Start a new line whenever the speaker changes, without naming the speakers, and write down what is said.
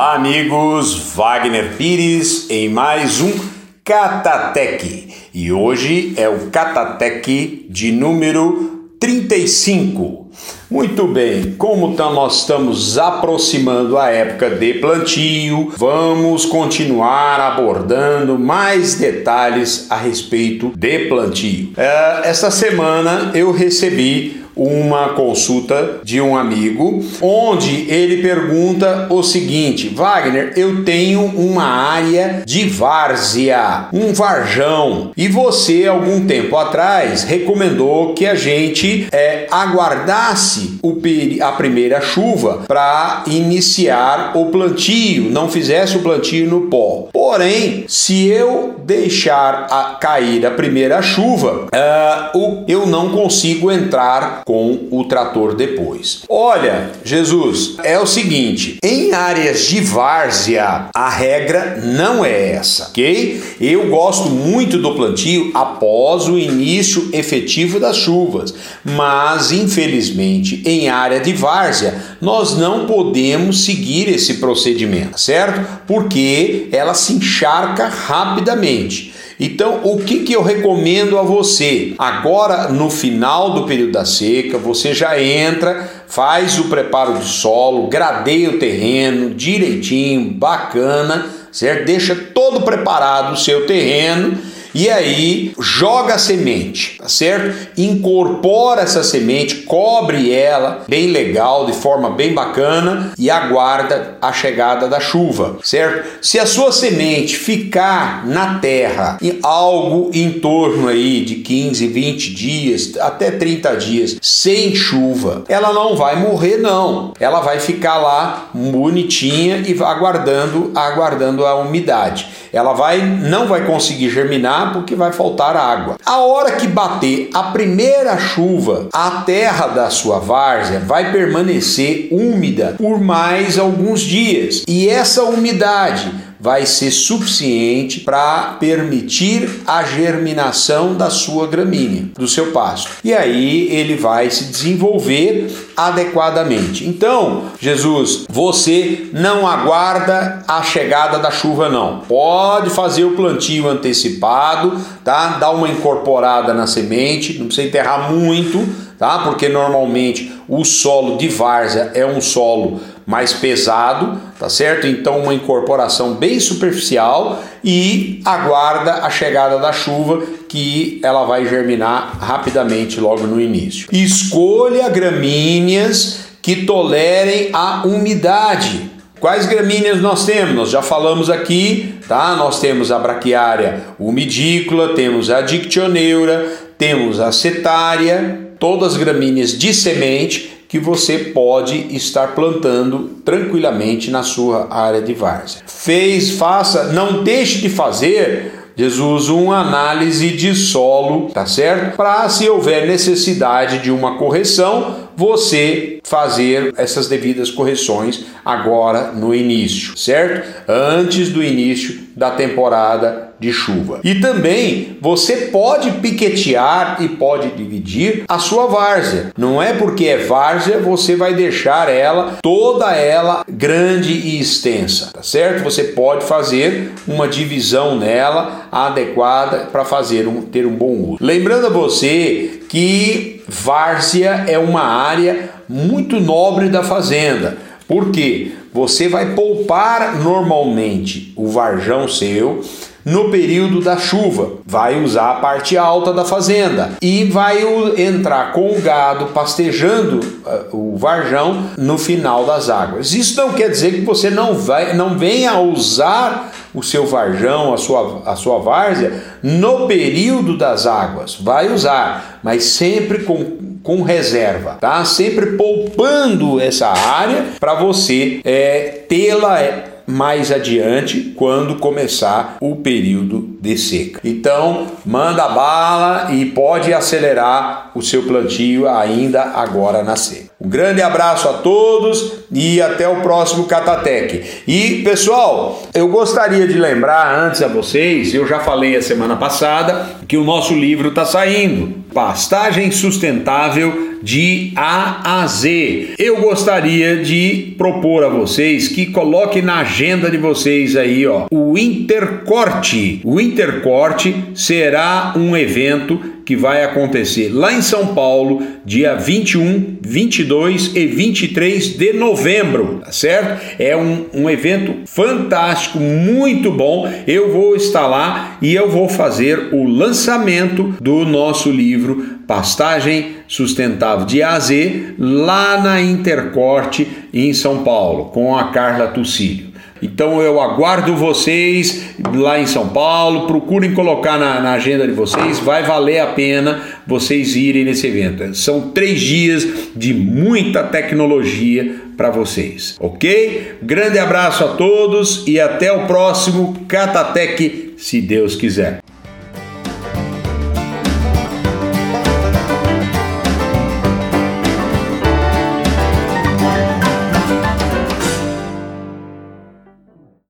Olá, amigos. Wagner Pires em mais um Catatec. E hoje é o Catatec de número 35. Muito bem, como tá, nós estamos aproximando a época de plantio, vamos continuar abordando mais detalhes a respeito de plantio. É, esta semana eu recebi uma consulta de um amigo, onde ele pergunta o seguinte: Wagner, eu tenho uma área de várzea, um varjão, e você, algum tempo atrás, recomendou que a gente é, aguardasse o, a primeira chuva para iniciar o plantio, não fizesse o plantio no pó. Porém, se eu deixar a, cair a primeira chuva, uh, eu não consigo entrar com o trator depois. Olha, Jesus, é o seguinte: em áreas de várzea, a regra não é essa, ok? Eu gosto muito do plantio após o início efetivo das chuvas, mas infelizmente em área de várzea nós não podemos seguir esse procedimento, certo? Porque ela se encharca rapidamente. Então, o que, que eu recomendo a você? Agora, no final do período da seca, você já entra, faz o preparo de solo, gradeia o terreno direitinho, bacana, certo? Deixa todo preparado o seu terreno e aí joga a semente, tá certo? Incorpora essa semente, cobre ela bem legal, de forma bem bacana e aguarda a chegada da chuva, certo? Se a sua semente ficar na terra e algo em torno aí de 15, 20 dias, até 30 dias sem chuva, ela não vai morrer não. Ela vai ficar lá bonitinha e aguardando, aguardando a umidade. Ela vai não vai conseguir germinar porque vai faltar água. A hora que bater a primeira chuva, a terra da sua várzea vai permanecer úmida por mais alguns dias. E essa umidade vai ser suficiente para permitir a germinação da sua gramínea, do seu pasto. E aí ele vai se desenvolver adequadamente. Então, Jesus, você não aguarda a chegada da chuva não. Pode fazer o plantio antecipado, tá? Dá uma incorporada na semente, não precisa enterrar muito, tá? Porque normalmente o solo de várzea é um solo mais pesado, tá certo? Então uma incorporação bem superficial e aguarda a chegada da chuva que ela vai germinar rapidamente logo no início. Escolha gramíneas que tolerem a umidade. Quais gramíneas nós temos? Nós já falamos aqui, tá? Nós temos a braquiária umidícola, temos a dictioneura, temos a setária, todas gramíneas de semente que você pode estar plantando tranquilamente na sua área de várzea. Fez, faça, não deixe de fazer Jesus uma análise de solo, tá certo? Para se houver necessidade de uma correção, você fazer essas devidas correções agora no início, certo? Antes do início da temporada de chuva. E também você pode piquetear e pode dividir a sua várzea. Não é porque é várzea você vai deixar ela toda ela grande e extensa, tá certo? Você pode fazer uma divisão nela adequada para fazer um, ter um bom uso. Lembrando a você que várzea é uma área muito nobre da fazenda. Por quê? Você vai poupar normalmente o varjão seu no período da chuva. Vai usar a parte alta da fazenda e vai entrar com o gado pastejando uh, o varjão no final das águas. Isso não quer dizer que você não vai não venha usar o seu varjão, a sua, a sua várzea no período das águas. Vai usar, mas sempre com, com reserva, tá? Sempre poupando essa área para você é, tê-la é, mais adiante quando começar o período de seca. Então, manda bala e pode acelerar o seu plantio ainda agora na seca. Um grande abraço a todos e até o próximo Catatec. E pessoal, eu gostaria de lembrar antes a vocês, eu já falei a semana passada que o nosso livro está saindo, Pastagem Sustentável de A a Z. Eu gostaria de propor a vocês que coloque na agenda de vocês aí, ó, o Intercorte. O Intercorte será um evento que vai acontecer lá em São Paulo, dia 21, 22 e 23 de novembro, tá certo? É um, um evento fantástico, muito bom. Eu vou estar lá e eu vou fazer o lançamento do nosso livro Pastagem Sustentável de A a Z, lá na Intercorte em São Paulo, com a Carla Tucílio. Então eu aguardo vocês lá em São Paulo. Procurem colocar na, na, agenda de vocês, vai valer a pena vocês irem nesse evento. São três dias de muita tecnologia para vocês, ok? Grande abraço a todos e até o próximo Catatec, se Deus quiser.